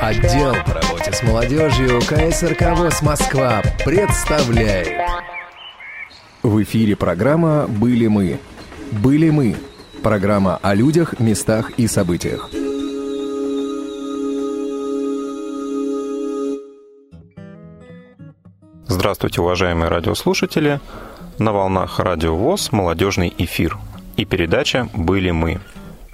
Отдел по работе с молодежью КСРК ВОЗ Москва представляет. В эфире программа «Были мы». «Были мы» – программа о людях, местах и событиях. Здравствуйте, уважаемые радиослушатели! На волнах Радио ВОЗ «Молодежный эфир» и передача «Были мы».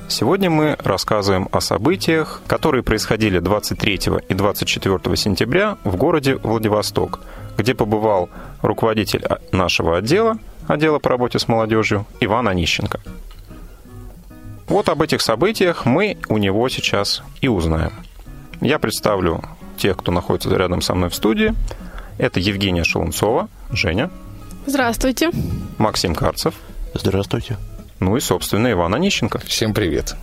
Сегодня мы рассказываем о событиях, которые происходили 23 и 24 сентября в городе Владивосток, где побывал руководитель нашего отдела, отдела по работе с молодежью, Иван Онищенко. Вот об этих событиях мы у него сейчас и узнаем. Я представлю тех, кто находится рядом со мной в студии. Это Евгения Шелунцова, Женя. Здравствуйте. Максим Карцев. Здравствуйте. Ну и, собственно, Иван Онищенко. Всем привет.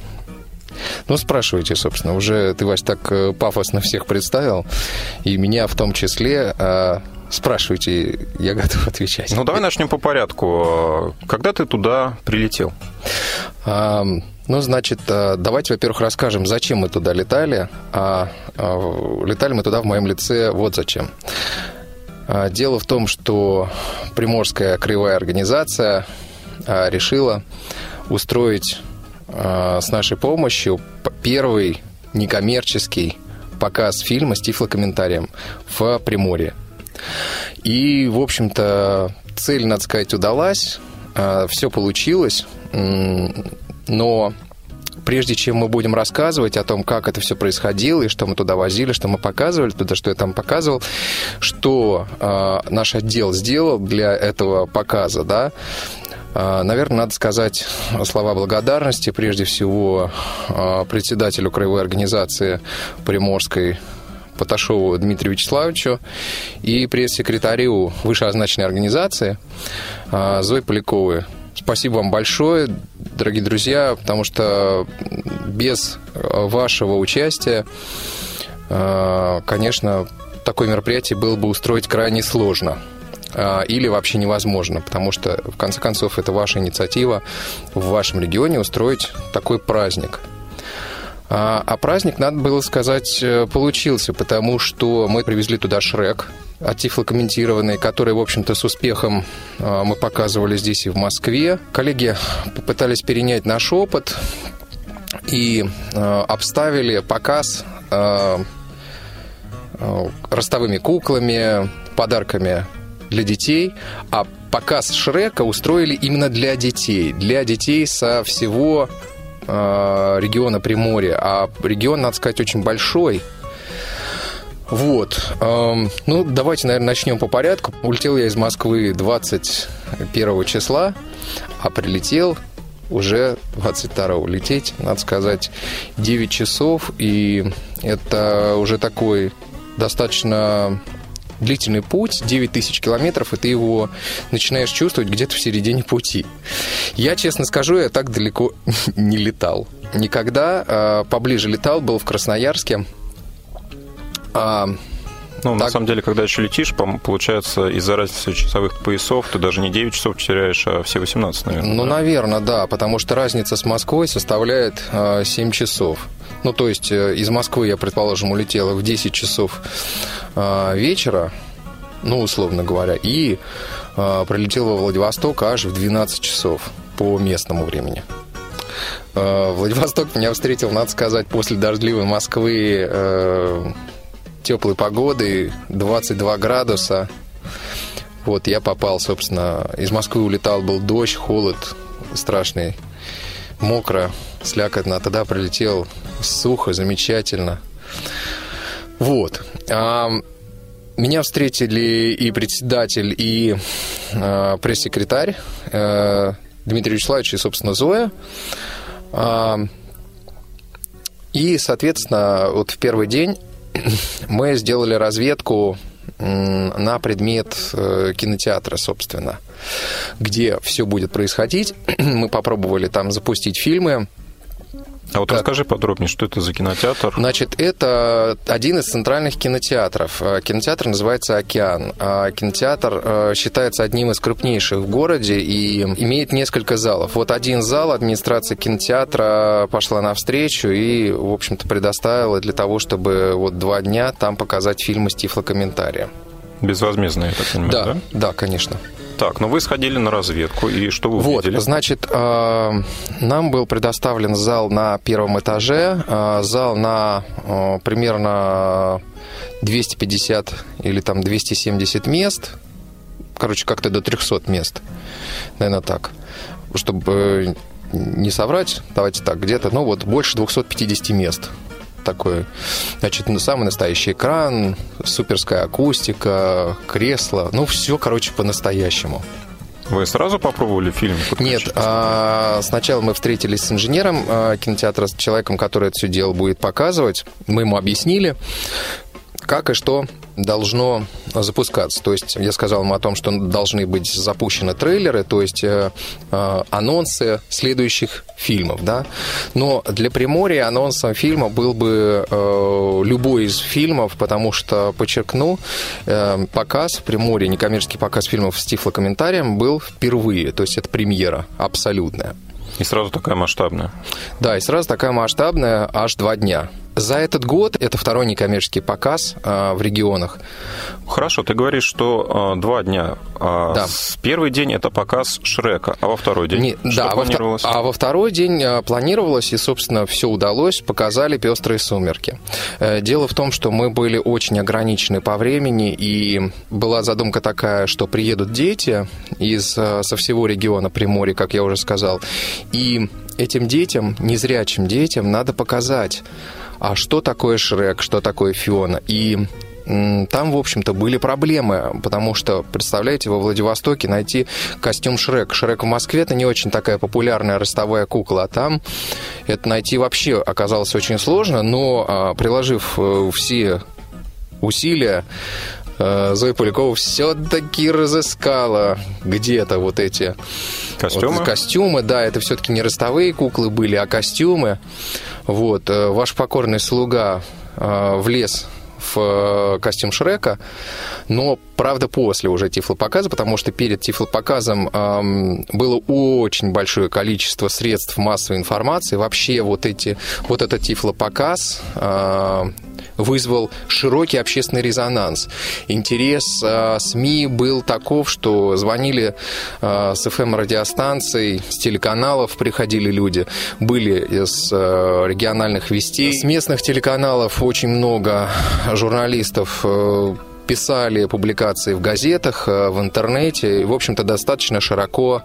Ну, спрашивайте, собственно, уже ты, Вась, так э, пафосно всех представил, и меня в том числе. А спрашивайте, я готов отвечать. Ну, давай начнем по порядку. Когда ты туда прилетел? А, ну, значит, а, давайте, во-первых, расскажем, зачем мы туда летали. А, а, летали мы туда в моем лице вот зачем. А, дело в том, что Приморская краевая организация решила устроить а, с нашей помощью первый некоммерческий показ фильма с тифлокомментарием в Приморье. И, в общем-то, цель, надо сказать, удалась, а, все получилось, но прежде чем мы будем рассказывать о том, как это все происходило, и что мы туда возили, что мы показывали туда, что я там показывал, что э, наш отдел сделал для этого показа, да, а, Наверное, надо сказать слова благодарности прежде всего а, председателю краевой организации Приморской Поташову Дмитрию Вячеславовичу и пресс-секретарю вышеозначенной организации а, Зои Поляковой. Спасибо вам большое, дорогие друзья, потому что без вашего участия, конечно, такое мероприятие было бы устроить крайне сложно. А, или вообще невозможно, потому что, в конце концов, это ваша инициатива в вашем регионе устроить такой праздник. А, а праздник, надо было сказать, э, получился, потому что мы привезли туда Шрек, оттифлокомментированный, который, в общем-то, с успехом а, мы показывали здесь и в Москве. Коллеги попытались перенять наш опыт и обставили показ ростовыми куклами, подарками для детей, а показ Шрека устроили именно для детей, для детей со всего э, региона Приморья. А регион, надо сказать, очень большой. Вот. Эм, ну, давайте, наверное, начнем по порядку. Улетел я из Москвы 21 числа, а прилетел уже 22-го лететь, надо сказать, 9 часов, и это уже такой достаточно длительный путь, 9 тысяч километров, и ты его начинаешь чувствовать где-то в середине пути. Я, честно скажу, я так далеко не летал. Никогда а, поближе летал, был в Красноярске. А, ну, так. на самом деле, когда еще летишь, получается, из-за разницы часовых поясов ты даже не 9 часов теряешь, а все 18, наверное. Ну, да? наверное, да, потому что разница с Москвой составляет 7 а, часов. Ну, то есть э, из Москвы я, предположим, улетела в 10 часов а, вечера, ну, условно говоря, и а, прилетел во Владивосток аж в 12 часов по местному времени. Владивосток меня встретил, надо сказать, после дождливой Москвы э, теплой погоды, 22 градуса. Вот я попал, собственно, из Москвы улетал, был дождь, холод страшный, мокро, слякотно. Тогда прилетел сухо, замечательно. Вот. А, меня встретили и председатель, и а, пресс-секретарь а, Дмитрий Вячеславович и, собственно, Зоя. А, и, соответственно, вот в первый день мы сделали разведку на предмет э, кинотеатра, собственно, где все будет происходить. Мы попробовали там запустить фильмы, А вот как? расскажи подробнее, что это за кинотеатр? Значит, это один из центральных кинотеатров. Э, кинотеатр называется «Океан». А кинотеатр э, считается одним из крупнейших в городе и имеет несколько залов. Вот один зал администрация кинотеатра пошла навстречу и, в общем-то, предоставила для того, чтобы вот два дня там показать фильмы с тифлокомментарием. Безвозмездно, я так понимаю, да? Да, да, конечно. Так, но ну вы сходили на разведку, и что вы вот, увидели? значит, э, нам был предоставлен зал на первом этаже, э, зал на э, примерно 250 или там 270 мест, короче, как-то до 300 мест, наверное, так, чтобы не соврать, давайте так, где-то, ну вот, больше 250 мест такой, значит, ну, самый настоящий экран, суперская акустика, кресло, ну, все, короче, по-настоящему. Вы сразу попробовали фильм? Нет, а, сначала мы встретились с инженером а, кинотеатра, с человеком, который это все дело будет показывать. Мы ему объяснили, как и что должно запускаться. То есть я сказал ему о том, что должны быть запущены трейлеры, то есть э, э, анонсы следующих фильмов, да. Но для Приморья анонсом фильма был бы э, любой из фильмов, потому что, подчеркну, э, показ в Приморье, некоммерческий показ фильмов с тифлокомментарием был впервые, то есть это премьера абсолютная. И сразу такая масштабная. Да, и сразу такая масштабная аж два дня. За этот год это второй некоммерческий показ э, в регионах. Хорошо, ты говоришь, что э, два дня. А да. Первый день это показ Шрека, а во второй день Не, что да, планировалось? Во, а во второй день планировалось, и, собственно, все удалось, показали «Пестрые сумерки». Э, дело в том, что мы были очень ограничены по времени, и была задумка такая, что приедут дети из, со всего региона Приморья, как я уже сказал, и этим детям, незрячим детям, надо показать, а что такое Шрек, что такое Фиона. И там, в общем-то, были проблемы, потому что, представляете, во Владивостоке найти костюм Шрек. Шрек в Москве это не очень такая популярная ростовая кукла, а там это найти вообще оказалось очень сложно, но а, приложив э, все усилия, Зоя Полякова все-таки разыскала где-то вот эти костюмы. Вот, костюмы, да, это все-таки не ростовые куклы были, а костюмы. Вот, э, ваш покорный слуга влез в э, костюм Шрека, но, правда, после уже тифлопоказа, потому что перед тифлопоказом эм, было очень большое количество средств массовой информации. Вообще вот, эти, вот этот тифлопоказ э, вызвал широкий общественный резонанс. Интерес э, СМИ был таков, что звонили э, с FM-радиостанций, с телеканалов приходили люди, были из э, региональных вестей. С местных телеканалов очень много журналистов э, писали публикации в газетах, э, в интернете, и, в общем-то, достаточно широко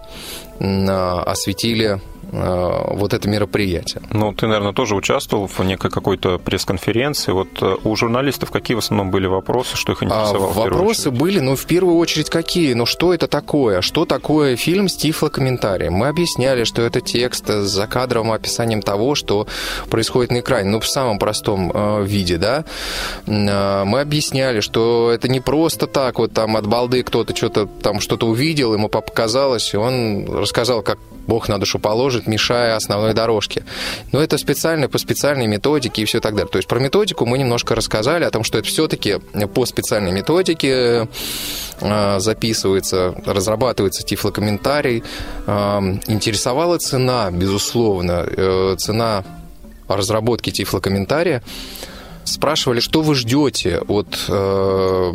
осветили Э, вот это мероприятие. Ну, ты, наверное, тоже участвовал в некой какой-то пресс-конференции. Вот э, у журналистов какие в основном были вопросы, что их а, интересовало? А, вопросы были, ну, в первую очередь, какие? Ну, что это такое? Что такое фильм с тифлокомментарием? Мы объясняли, что это текст с закадровым описанием того, что происходит на экране, ну, в самом простом э, виде, да. Э, мы объясняли, что это не просто так, вот там от балды кто-то что-то там что-то увидел, ему показалось, и он рассказал, как Бог на душу положит, мешая основной дорожке. Но это специально по специальной методике и все так далее. То есть про методику мы немножко рассказали о том, что это все-таки по специальной методике э, записывается, разрабатывается тифлокомментарий. Э, интересовала цена, безусловно, э, цена разработки тифлокомментария спрашивали, что вы ждете от э,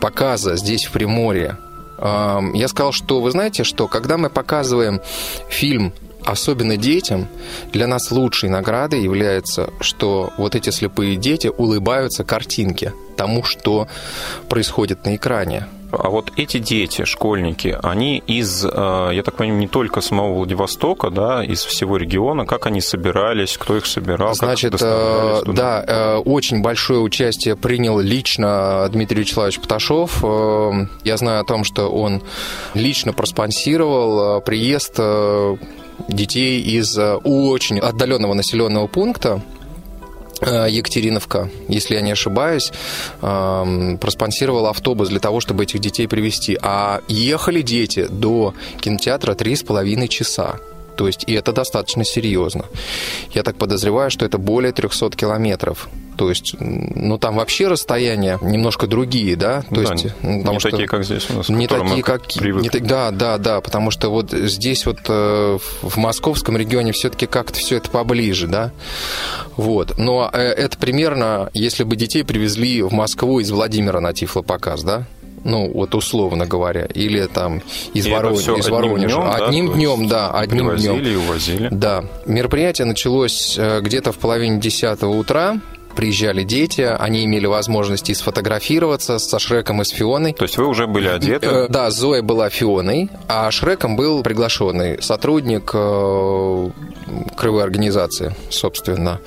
показа здесь в Приморье я сказал, что вы знаете, что когда мы показываем фильм особенно детям, для нас лучшей наградой является, что вот эти слепые дети улыбаются картинке, тому, что происходит на экране. А вот эти дети, школьники, они из, э, я так понимаю, не только самого Владивостока, да, из всего региона, как они собирались, кто их собирал? Значит, э, да, э, очень большое участие принял лично Дмитрий Вячеславович Поташов. Я знаю о том, что он лично проспонсировал приезд детей из очень отдаленного населенного пункта Екатериновка, если я не ошибаюсь, эм, проспонсировал автобус для того, чтобы этих детей привезти. А ехали дети до кинотеатра три с половиной часа. То есть, и это достаточно серьезно. Я так подозреваю, что это более 300 километров. То есть, ну там вообще расстояния немножко другие, да? То Да, есть, не потому что такие, как здесь у нас, не такие, как привыкли. не да, да, да, потому что вот здесь вот э, в московском регионе все-таки как-то все это поближе, да. Вот, но э, это примерно, если бы детей привезли в Москву из Владимира на Тифлопоказ, да. Ну, вот условно говоря, или там из, Ворон- из одним Воронежа. днём, да, одним есть днем, да, одним днем. И увозили. Да. Мероприятие началось э, где-то в половине десятого утра. Приезжали дети, они имели возможность и сфотографироваться со Шреком и с Фионой. То есть вы уже были одеты? Э, Да, Зоя была Фионой, а Шреком был приглашенный сотрудник э, организации, собственно.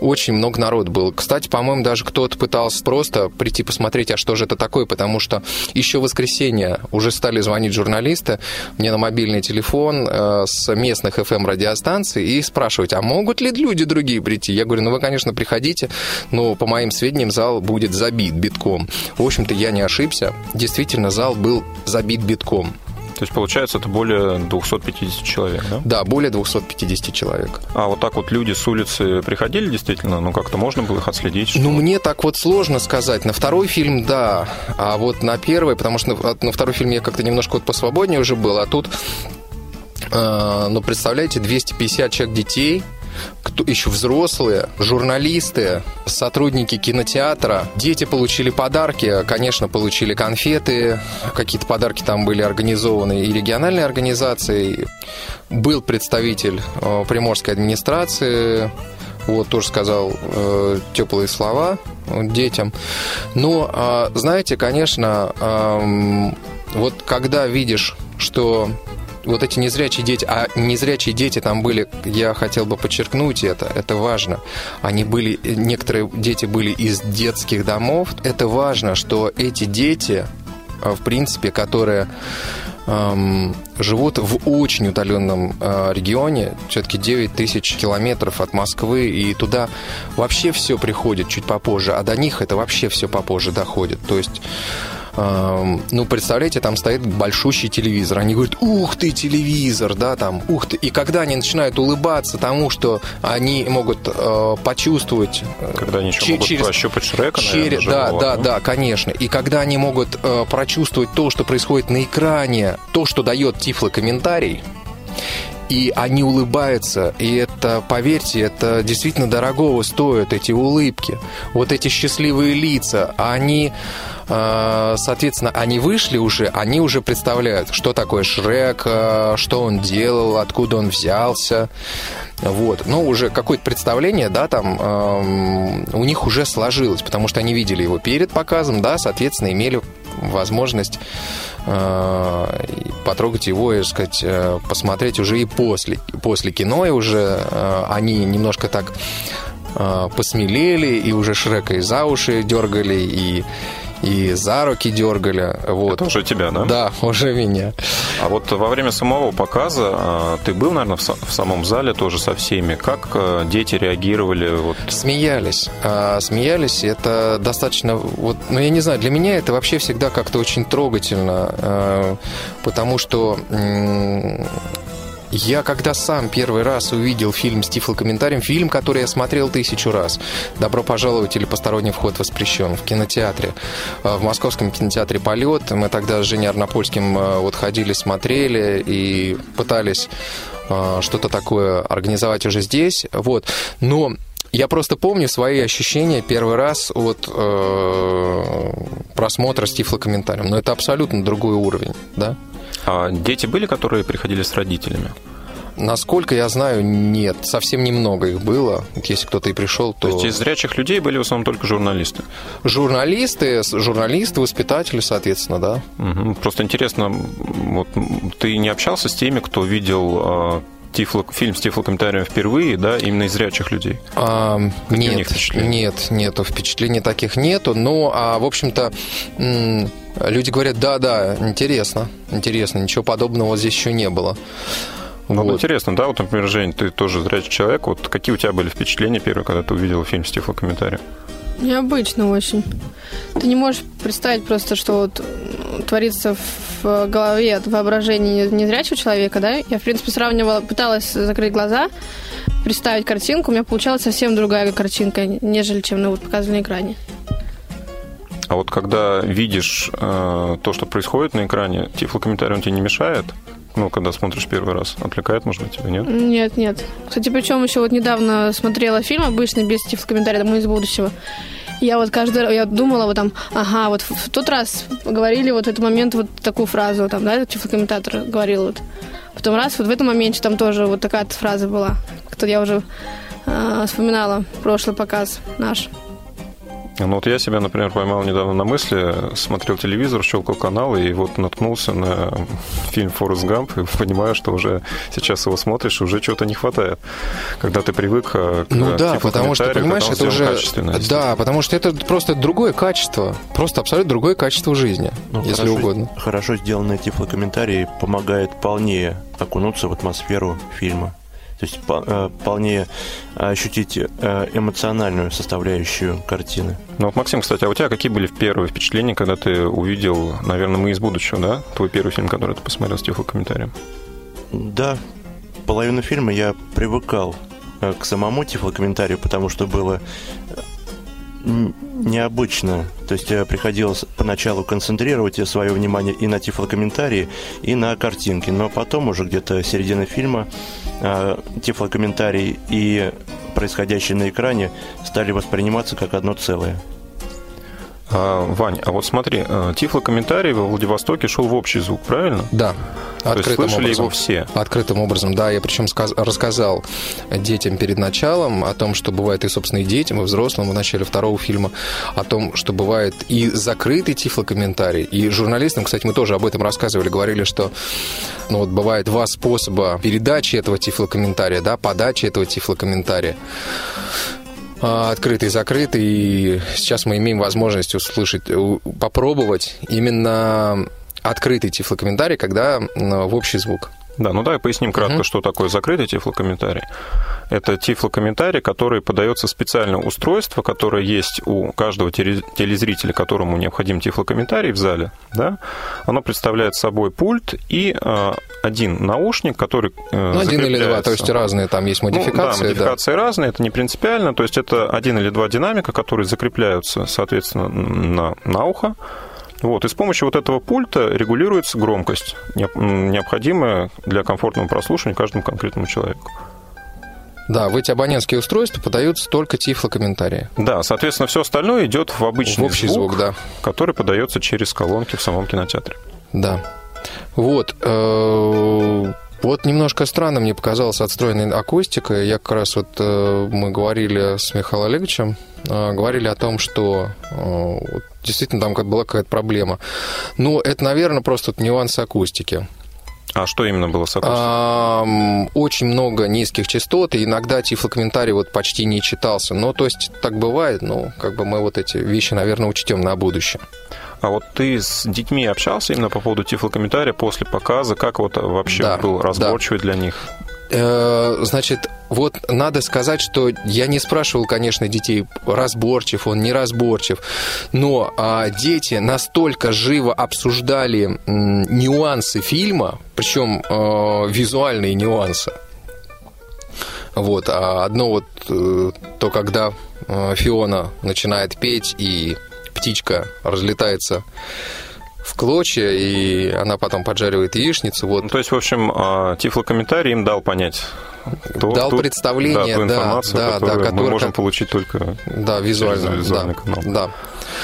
Очень много народ было. Кстати, по-моему, даже кто-то пытался просто прийти посмотреть, а что же это такое, потому что еще в воскресенье уже стали звонить журналисты мне на мобильный телефон э, с местных FM-радиостанций и спрашивать, а могут ли люди другие прийти? Я говорю, ну вы, конечно, приходите, но по моим сведениям зал будет забит битком. В общем-то, я не ошибся. Действительно, зал был забит битком. То есть, получается, это более 250 человек, да? Да, более 250 человек. А вот так вот люди с улицы приходили действительно? Ну, как-то можно было их отследить? что- Ну, мне так вот сложно сказать. На второй фильм, да. А вот на первый, потому что на, на второй фильм я как-то немножко вот посвободнее уже был, а тут, э, ну, представляете, 250 человек детей, кто, еще взрослые, журналисты, сотрудники кинотеатра. Дети получили подарки, конечно, получили конфеты, какие-то подарки там были организованы и региональной организацией. Был представитель э, приморской администрации, вот тоже сказал э, теплые слова э, детям. Но, э, знаете, конечно, эм, вот когда видишь, что вот эти незрячие дети, а незрячие дети там были, я хотел бы подчеркнуть это, это важно. Они были, некоторые дети были из детских домов. Это важно, что эти дети, э, в принципе, которые эм, живут в очень удаленном э, регионе, все-таки 9 тысяч километров от Москвы, и туда вообще все приходит чуть попозже, а до них это вообще все попозже доходит. То есть ну, представляете, там стоит большущий телевизор. Они говорят, ух ты, телевизор, да, там, ух ты. И когда они начинают улыбаться тому, что они могут э, почувствовать... э, Когда они еще могут через- прощупать Шрека, наверное, Через, да, живого, да, да, конечно. И когда они могут э, прочувствовать то, что происходит на экране, то, что дает тифлокомментарий, и они улыбаются, и это, поверьте, это действительно дорогого стоит, эти улыбки, вот эти счастливые лица, они, соответственно, они вышли уже, они уже представляют, что такое Шрек, э, что он делал, откуда он взялся, вот, ну, уже какое-то представление, да, там эм, у них уже сложилось, потому что они видели его перед показом, да, соответственно, имели возможность э, потрогать его, и, сказать, э, посмотреть уже и после, после кино, и уже э, они немножко так э, посмелели, и уже Шрека и за уши дергали, и, и за руки дергали, вот. Это уже тебя, да? Да, уже меня. А вот во время самого показа а, ты был, наверное, в, са- в самом зале тоже со всеми. Как а, дети реагировали? Вот, Смеялись. А, смеялись, это достаточно... Вот, ну, я не знаю, для меня это вообще всегда как-то очень трогательно, а, потому что я когда сам первый раз увидел фильм с тифлокомментарием, фильм, который я смотрел тысячу раз, «Добро пожаловать» или «Посторонний вход воспрещен» в кинотеатре, а, в московском кинотеатре «Полет». Мы тогда с Женей Арнопольским а, вот ходили, смотрели и пытались а, что-то такое организовать уже здесь. Вот. Но я просто помню свои ощущения первый раз от э, просмотра с тифлокомментарием. Но это абсолютно другой уровень, да? А дети были, которые приходили с родителями? Насколько я знаю, нет. Совсем немного их было. Если кто-то и пришел, то... То есть из зрячих людей были в основном только журналисты? Журналисты, журналисты, воспитатели, соответственно, да. Мгм. Просто интересно, вот ты не общался с теми, кто видел а, тифло, фильм с тифлокомментарием впервые, да, именно из зрячих людей? А, Какие нет, нет, нету впечатлений таких нету. Но, а, в общем-то, люди говорят, да, да, интересно, интересно, ничего подобного здесь еще не было. Ну, Вот. интересно, да, вот, например, Жень, ты тоже зрячий человек, вот какие у тебя были впечатления первые, когда ты увидел фильм с тифлокомментарием? Необычно очень. Ты не можешь представить просто, что вот творится в голове от воображения незрячего человека, да? Я, в принципе, сравнивала, пыталась закрыть глаза, представить картинку, у меня получалась совсем другая картинка, нежели чем на вот показывали на экране. А вот когда видишь э, то, что происходит на экране, тифлокомментарий он тебе не мешает? Ну, когда смотришь первый раз, отвлекает, может быть, тебя, нет? Нет, нет. Кстати, причем еще вот недавно смотрела фильм обычный, без тифлокомментария «Домой из будущего». Я вот каждый раз, я думала вот там, ага, вот в, тот раз говорили вот в этот момент вот такую фразу, там, да, тифлокомментатор говорил вот. Потом раз, вот в этом моменте там тоже вот такая фраза была. Как-то я уже э, вспоминала прошлый показ наш. Ну вот я себя, например, поймал недавно на мысли, смотрел телевизор, щелкал канал, и вот наткнулся на фильм «Форест Гамп», и понимаю, что уже сейчас его смотришь, уже чего-то не хватает. Когда ты привык э, к Ну да, потому что, понимаешь, это уже... Да, потому что это просто другое качество, просто абсолютно другое качество жизни, ну, если хорошо, угодно. Хорошо сделанный тифлокомментарий помогает полнее окунуться в атмосферу фильма. То есть э, вполне ощутить э, эмоциональную составляющую картины. Ну вот, Максим, кстати, а у тебя какие были первые впечатления, когда ты увидел, наверное, «Мы из будущего», да? Твой первый фильм, который ты посмотрел с тифлокомментарием. Да, половину фильма я привыкал э, к самому тифлокомментарию, потому что было необычно. То есть приходилось поначалу концентрировать свое внимание и на тифлокомментарии, и на картинке. Но потом уже где-то середина фильма э, тифлокомментарий и происходящее на экране стали восприниматься как одно целое. А, Вань, а вот смотри, э, тифлокомментарий во Владивостоке шел в общий звук, правильно? Да. То есть слышали образом. его все? Открытым образом, да. Я причем сказ- рассказал детям перед началом о том, что бывает и, собственно, и детям, и взрослым в начале второго фильма, о том, что бывает и закрытый тифлокомментарий, и журналистам, кстати, мы тоже об этом рассказывали, говорили, что ну, вот бывает два способа передачи этого тифлокомментария, да, подачи этого тифлокомментария. А, открытый и закрытый. И сейчас мы имеем возможность услышать, попробовать именно открытый тифлокомментарий, когда в общий звук. Да, ну давай поясним кратко, uh-huh. что такое закрытый тифлокомментарий. Это тифлокомментарий, который подается специальное устройство, которое есть у каждого телезрителя, которому необходим тифлокомментарий в зале. Да? Оно представляет собой пульт и э, один наушник, который э, ну, один или два, то есть разные там есть модификации. Ну, да, модификации да. разные, это не принципиально. То есть это один или два динамика, которые закрепляются, соответственно, на, на ухо. Вот, и с помощью вот этого пульта регулируется громкость, необходимая для комфортного прослушивания каждому конкретному человеку. Да, в эти абонентские устройства подаются только тифлокомментарии. Да, соответственно, все остальное идет в обычный в общий звук, звук да. который подается через колонки в самом кинотеатре. Да. Вот. Э, вот немножко странно мне показалась отстроенная акустика. Я как раз вот э, мы говорили с Михаилом Олеговичем, э, говорили о том, что действительно там была какая-то проблема. Но это, наверное, просто вот нюанс акустики. А что именно было с акустикой? Очень много низких частот, и иногда тифлокомментарий вот почти не читался. Ну, то есть так бывает, ну, как бы мы вот эти вещи, наверное, учтем на будущее. А вот ты с детьми общался именно по поводу тифлокомментария после показа? Как вот вообще да, был разборчивый да. для них? Э, значит, вот надо сказать, что я не спрашивал, конечно, детей, разборчив он, не разборчив, но а, дети настолько живо обсуждали м, нюансы фильма, причем э, визуальные нюансы. Вот, а одно вот э, то, когда э, Фиона начинает петь и птичка разлетается в клочья, и она потом поджаривает яичницу. Вот. Ну, то есть, в общем, а, тифлокомментарий им дал понять то, дал ту, представление, да, ту информацию, да, которую да, мы можем получить только да, визуально, через визуальный да, канал. Да.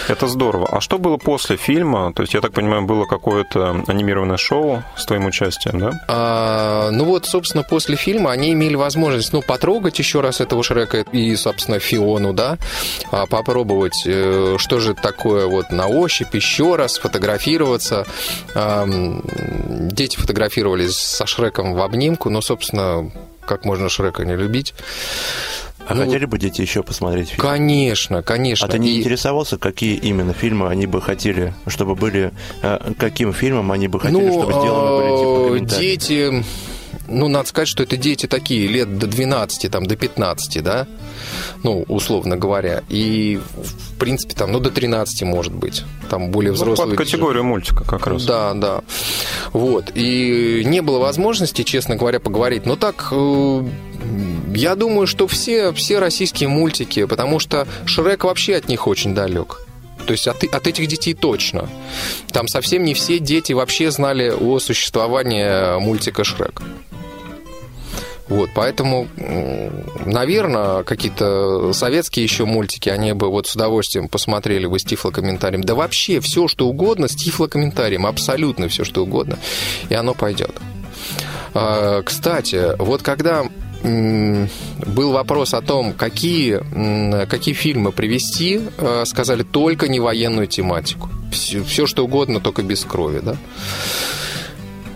Это здорово. А что было после фильма? То есть, я так понимаю, было какое-то анимированное шоу с твоим участием, да? А, ну вот, собственно, после фильма они имели возможность, ну, потрогать еще раз этого Шрека и, собственно, Фиону, да, а, попробовать, э, что же такое вот на ощупь, еще раз фотографироваться. Дети фотографировались со Шреком в обнимку, но, собственно, как можно Шрека не любить. А ну, хотели бы дети еще посмотреть фильм? Конечно, конечно. А ты не и... интересовался, какие именно фильмы они бы хотели, чтобы были... Э, каким фильмом они бы хотели, ну, чтобы сделаны были типа Дети ну, надо сказать, что это дети такие, лет до 12, там, до 15, да, ну, условно говоря. И, в принципе, там, ну, до 13, может быть. Там более взрослые. Ну, под категорию мультика как раз. Да, да. Вот. И не было возможности, честно говоря, поговорить. Но так, э, я думаю, что все, все российские мультики, потому что Шрек вообще от них очень далек. То есть от, от этих детей точно. Там совсем не все дети вообще знали о существовании мультика Шрек. Вот, поэтому, наверное, какие-то советские еще мультики, они бы вот с удовольствием посмотрели бы с тифлокомментарием. Да вообще все, что угодно с тифлокомментарием, абсолютно все, что угодно, и оно пойдет. А, кстати, вот когда был вопрос о том, какие, какие фильмы привести, э, сказали только не военную тематику. Все, все что угодно, только без крови, да.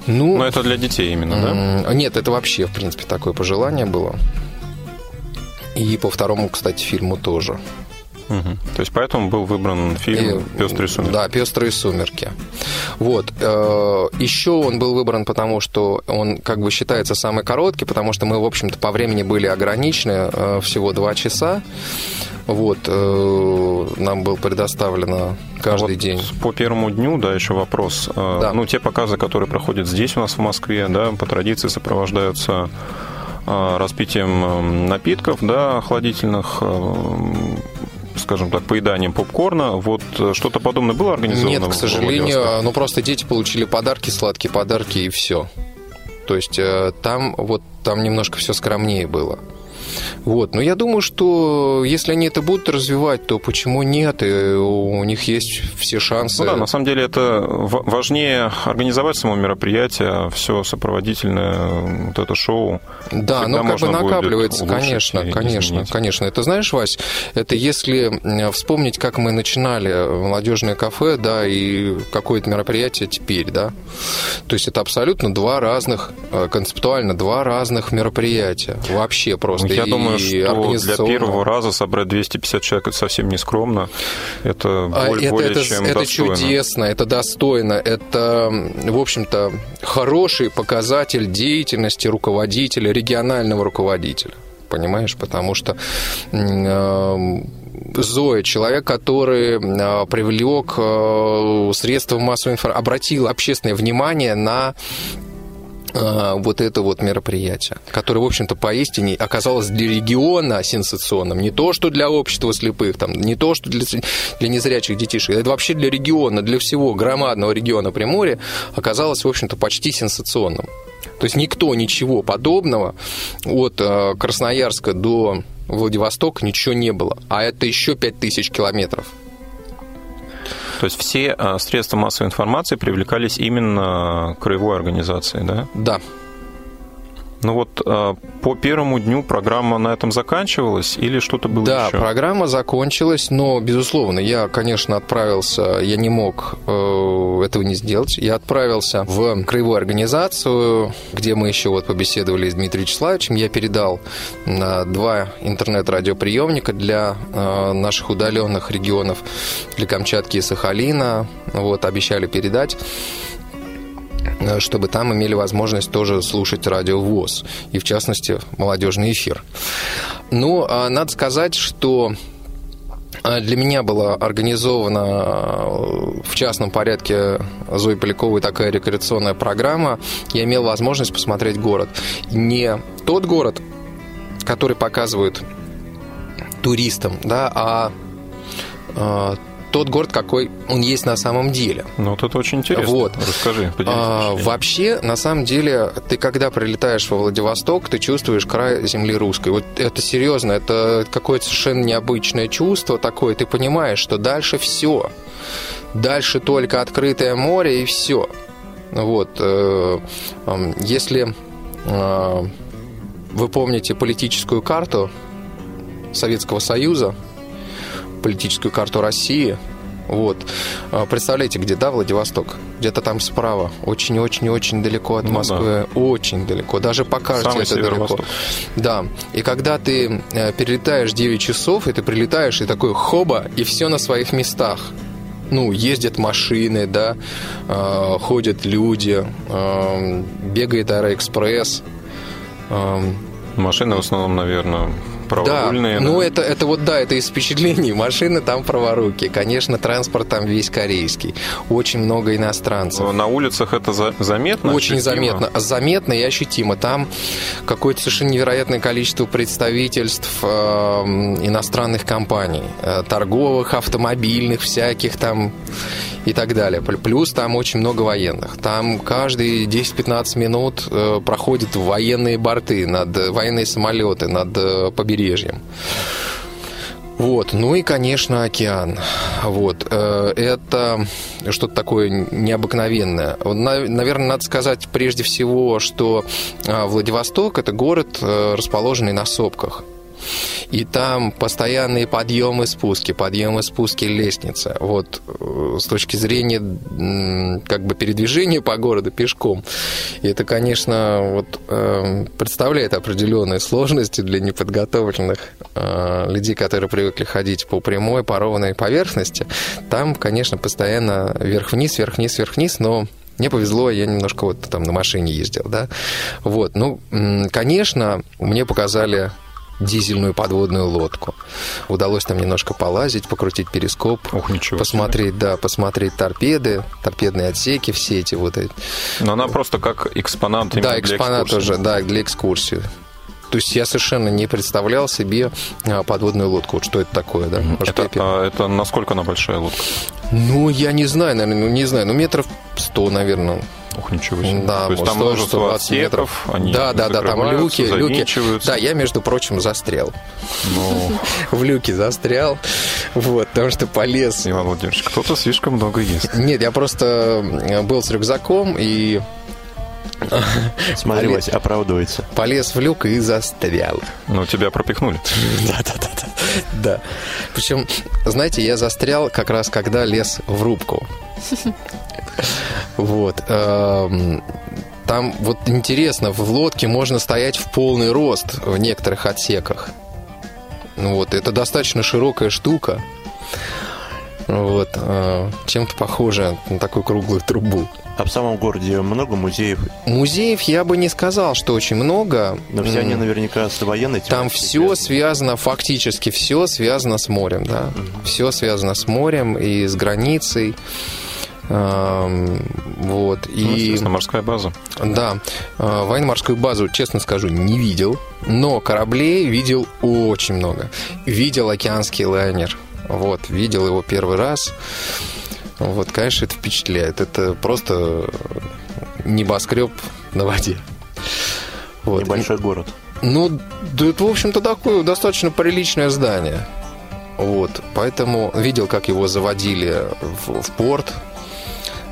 Ну, Но это для детей именно, да? Нет, это вообще, в принципе, такое пожелание было. И по второму, кстати, фильму тоже. Угу. То есть поэтому был выбран фильм «Пестрые сумерки». Да, «Пестрые сумерки». Вот. Э, Еще он был выбран, потому что он как бы считается самый короткий, потому что мы, в общем-то, по времени были ограничены, э, всего два часа. Вот, э, нам был предоставлено каждый вот день. По первому дню, да, еще вопрос. Да. Ну, те показы, которые проходят здесь у нас в Москве, да, по традиции сопровождаются распитием напитков, да, охладительных, скажем так, поеданием попкорна. Вот э, что-то подобное было организовано? Нет, к сожалению, ну просто дети получили подарки, сладкие подарки и все. То есть э, там вот там немножко все скромнее было. Вот. Но я думаю, что если они это будут развивать, то почему нет? И у них есть все шансы. Ну да, на самом деле это важнее организовать само мероприятие, все сопроводительное, вот это шоу. Да, оно как бы накапливается, конечно, конечно, изменить. конечно. Это знаешь, Вась, это если вспомнить, как мы начинали молодежное кафе, да, и какое-то мероприятие теперь, да. То есть это абсолютно два разных, э, концептуально два разных мероприятия. Вообще просто. Я думаю, что для первого раза собрать 250 человек это совсем не скромно. Это, а, более, это, более это, чем это достойно. чудесно, это достойно. Это, в общем-то, хороший показатель деятельности руководителя, регионального руководителя. Понимаешь? Потому что э, Зоя, человек, который э, привлек э, средства массовой информации, обратил общественное внимание на а, вот это вот мероприятие, которое, в общем-то, поистине оказалось для региона сенсационным. Не то, что для общества слепых, там, не то, что для, для незрячих детишек, это вообще для региона, для всего громадного региона Приморья оказалось, в общем-то, почти сенсационным. То есть никто ничего подобного от э, Красноярска до Владивостока ничего не было. А это еще 5000 километров. То есть все а, средства массовой информации привлекались именно краевой организацией, да? Да. Ну вот а, по первому дню программа на этом заканчивалась или что-то было да, еще? Да, программа закончилась, но, безусловно, я, конечно, отправился, я не мог э, этого не сделать. Я отправился в краевую организацию, где мы еще вот побеседовали с Дмитрием Вячеславовичем. Я передал э, два интернет-радиоприемника для э, наших удаленных регионов, для Камчатки и Сахалина. Вот, обещали передать. Э, чтобы там имели возможность тоже слушать радио ВОЗ, и в частности молодежный эфир. Ну, а надо сказать, что э, для меня была организована э, в частном порядке Зои Поляковой такая рекреационная программа. Я имел возможность посмотреть город. Не тот город, который показывают туристам, да, а тот город, какой он есть на самом деле. Ну, вот это очень интересно. Вот. Расскажи, а, Вообще, на самом деле, ты когда прилетаешь во Владивосток, ты чувствуешь край земли русской. Вот это серьезно, это какое-то совершенно необычное чувство такое. Ты понимаешь, что дальше все. Дальше только открытое море и все. Вот. Э, если э, вы помните политическую карту Советского Союза, политическую карту России. Вот. А, представляете, где, да, Владивосток? Где-то там справа. Очень-очень-очень далеко от ну, Москвы. Да. Очень далеко. Даже по карте Самый это далеко. Да. И когда ты э, перелетаешь 9 часов, и ты прилетаешь, и такой хоба, и все на своих местах ну, ездят машины, да, э, ходят люди, э, бегает Аэроэкспресс, Машины в основном, наверное, праворульные. Да, ну это, это вот да, это из впечатлений. Машины там праворуки. Конечно, транспорт там весь корейский. Очень много иностранцев. На улицах это за- заметно? Очень ощутимо? заметно. Заметно и ощутимо. Там какое-то совершенно невероятное количество представительств э, иностранных компаний. э, торговых, автомобильных, всяких там и так далее. Пл- Плюс там очень много военных. Там каждые 10-15 минут э, проходят военные борты, над, военные самолеты над э, побережьем. Вот, ну и, конечно, океан. Вот, э, это что-то такое необыкновенное. Наверное, надо сказать прежде всего, что э, Владивосток – это город, э, расположенный на сопках. И там постоянные подъемы, спуски, подъемы, спуски, лестница. Вот э, с точки зрения как бы передвижения по городу пешком, и это, конечно, вот э, представляет определенные сложности для неподготовленных э, людей, которые привыкли ходить по прямой, по ровной поверхности. Там, конечно, постоянно вверх-вниз, вверх-вниз, вверх-вниз, но мне повезло, я немножко вот там на машине ездил, да. Вот, ну, конечно, мне показали дизельную подводную лодку. Удалось там немножко полазить, покрутить перископ, Ух, ничего посмотреть, да, посмотреть торпеды, торпедные отсеки, все эти вот эти. Но она просто как экспонат Да, экспонат уже, да, для экскурсии. То есть я совершенно не представлял себе а, подводную лодку. Вот что это такое, да? Может, Это, а, это насколько она большая лодка? Ну, я не знаю, наверное, ну, не знаю, ну, метров сто, наверное. Ух, ничего себе. Да, То есть там 100, множество 120 метров. отсеков, они да, да, да, там люки, люки. Да, я, между прочим, застрял. Ну, В люке застрял. Вот, потому что полез. Иван Владимирович, кто-то слишком много ест. Нет, я просто э, был с рюкзаком и Вась, оправдывается. полез в люк и застрял. Ну, тебя пропихнули. Да. Причем, знаете, я застрял как раз, когда лез в рубку. Вот. эм, Там вот интересно, в лодке можно стоять в полный рост в некоторых отсеках. Ну Вот, это достаточно широкая штука. Вот, э, чем-то похоже на такую круглую трубу. А в самом городе много музеев, Музеев я бы не сказал, что очень много. но все они наверняка с военной Там тематикой все связаны. связано, фактически все связано с морем, да. Все связано с морем и с границей. Вот. Ну, И естественно, морская база. да, э, военно-морскую базу, честно скажу, не видел, но кораблей видел очень много. Видел океанский лайнер. Вот, видел его первый раз. Вот, конечно, это впечатляет. Это просто небоскреб на воде. Вот. Небольшой город. Ну, да это, в общем-то, такое достаточно приличное здание. Вот, поэтому видел, как его заводили в, в порт.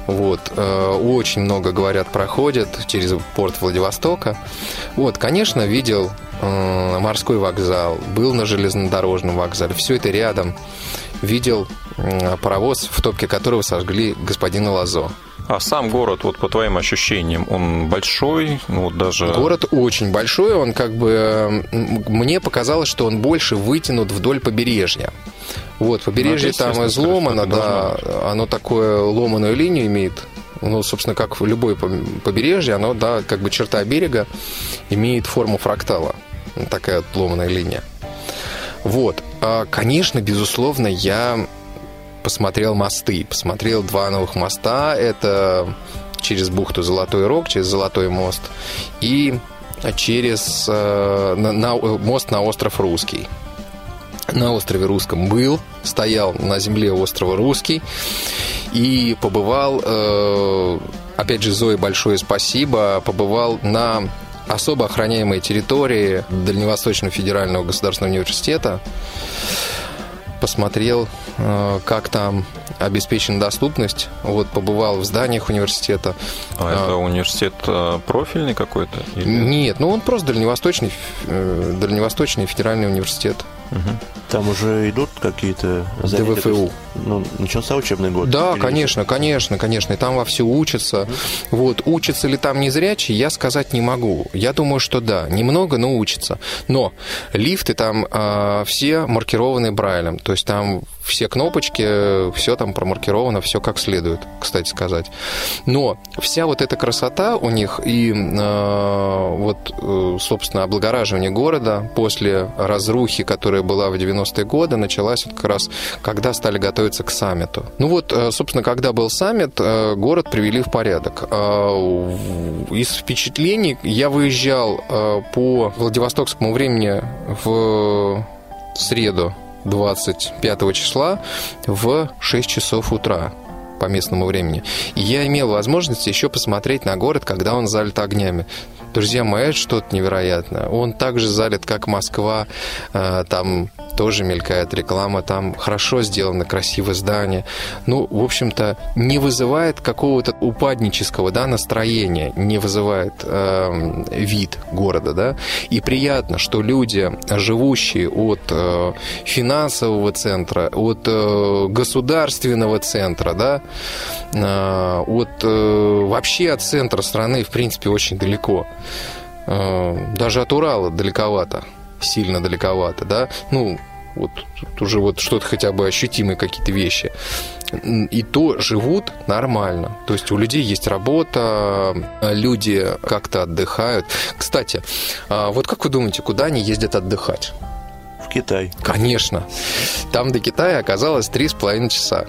Вот, э, очень много, говорят, проходят через порт Владивостока. Вот, конечно, видел э, морской вокзал, был на железнодорожном вокзале, все это рядом. Видел э, паровоз, в топке которого сожгли господина Лазо. А сам город, вот по твоим ощущениям, он большой, ну вот даже... Город очень большой, он как бы... Мне показалось, что он больше вытянут вдоль побережья. Вот, побережье Ну, там изломано, да, оно такое ломаную линию имеет. Ну, собственно, как в любой побережье, оно, да, как бы черта берега имеет форму фрактала. Такая вот ломаная линия. Вот. А, Конечно, безусловно, я посмотрел мосты. Посмотрел два новых моста. Это через бухту Золотой Рог, через Золотой мост. И через э, на- на- мост на остров Русский. На острове Русском был, стоял на земле острова Русский и побывал, э, опять же, Зое большое спасибо, побывал на особо охраняемой территории Дальневосточного федерального государственного университета, посмотрел, э, как там обеспечена доступность, вот, побывал в зданиях университета. А это университет э, профильный какой-то? Или... Нет, ну он просто Дальневосточный, Дальневосточный федеральный университет. Там уже идут какие-то занятия? ДВФУ. Ну, начался учебный год? Да, конечно, конечно, конечно. И там вовсю учатся. Вот, учатся ли там незрячие, я сказать не могу. Я думаю, что да, немного, но учатся. Но лифты там э, все маркированы Брайлем. То есть там все кнопочки, все там промаркировано, все как следует, кстати сказать. Но вся вот эта красота у них и э, вот, э, собственно, облагораживание города после разрухи, которая была в 90-е годы, началась вот как раз, когда стали готовиться к саммиту. Ну вот, э, собственно, когда был саммит, э, город привели в порядок. Э, Из впечатлений я выезжал по Владивостокскому времени в среду 25 числа в 6 часов утра по местному времени. И я имел возможность еще посмотреть на город, когда он залит огнями. Друзья мои, это что-то невероятное. Он так же залит, как Москва. Э, Там тоже мелькает реклама, там хорошо сделано, красивое здание. Ну, в общем-то, не вызывает какого-то упаднического да, настроения, не вызывает э, вид города. Да? И приятно, что люди, живущие от э, финансового центра, от э, государственного центра, да, от э, вообще от центра страны, в принципе, очень далеко. Э, даже от Урала далековато сильно далековато, да, ну, вот тут уже вот что-то хотя бы ощутимые какие-то вещи. И то живут нормально. То есть у людей есть работа, люди как-то отдыхают. Кстати, а вот как вы думаете, куда они ездят отдыхать? В Китай. Конечно. Там до Китая оказалось три с половиной часа.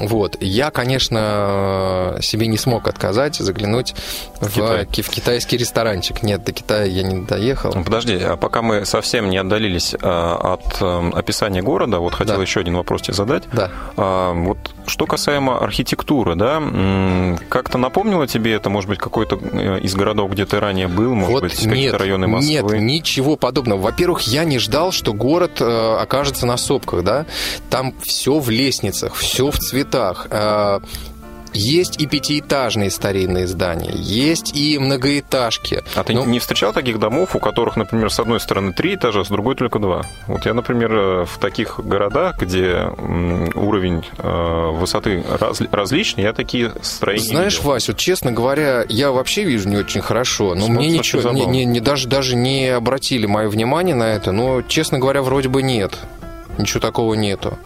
Вот. Я, конечно, себе не смог отказать, заглянуть в, Китай. ки- в китайский ресторанчик. Нет, до Китая я не доехал. Ну, Подожди, а пока мы совсем не отдалились а, от э, описания города, вот хотел Да. еще один вопрос тебе задать. Да. А, вот что касаемо архитектуры, да, как-то напомнило тебе это, может быть, какой-то э, из городов, где ты ранее был, может вот быть, какие-то районы Москвы? Нет, ничего подобного. Во-первых, я не ждал, что город э, окажется на сопках, да. Там все в лестницах, все в цветах. Э, есть и пятиэтажные старинные здания, есть и многоэтажки. А ты Ну, не встречал таких домов, у которых, например, с одной стороны три этажа, с другой только два? Вот я, например, э, в таких городах, где уровень э, высоты раз- различный, я такие строения Знаешь, видел. Вась, вот честно говоря, я вообще вижу не очень хорошо, но Смотрится мне ничего, не, не- не- даже, даже не обратили мое внимание на это, но, честно говоря, вроде бы нет. Ничего такого нету.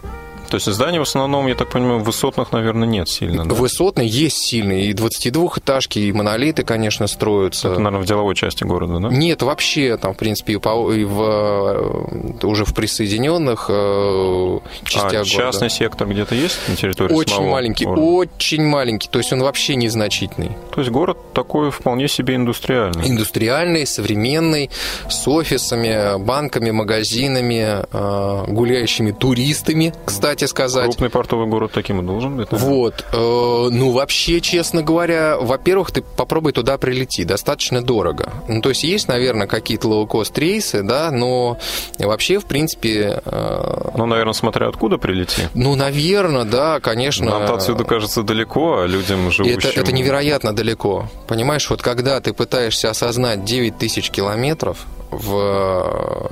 То есть зданий в основном, я так понимаю, высотных, наверное, нет сильно, да? Высотные есть сильные, и 22-этажки, и монолиты, конечно, строятся. Это, наверное, в деловой части города, да? Нет, вообще, там, в принципе, и, по- и в, э, уже в присоединенных э, частях а города. частный сектор где-то есть на территории Очень маленький, города? очень маленький, то есть он вообще незначительный. То есть город такой вполне себе индустриальный. Индустриальный, современный, с офисами, банками, магазинами, э, гуляющими туристами, кстати сказать. Крупный портовый город таким и должен быть. Вот. э, ну, вообще, честно говоря, во-первых, ты попробуй туда прилети. Достаточно дорого. Ну, то есть, есть, наверное, какие-то лоукост рейсы, да, но вообще, в принципе, э, Ну, наверное, смотря откуда прилети. ну, наверное, да, конечно. Нам-то отсюда кажется далеко, а людям, живущим... это, это невероятно далеко. Понимаешь, вот когда ты пытаешься осознать 9 тысяч километров в,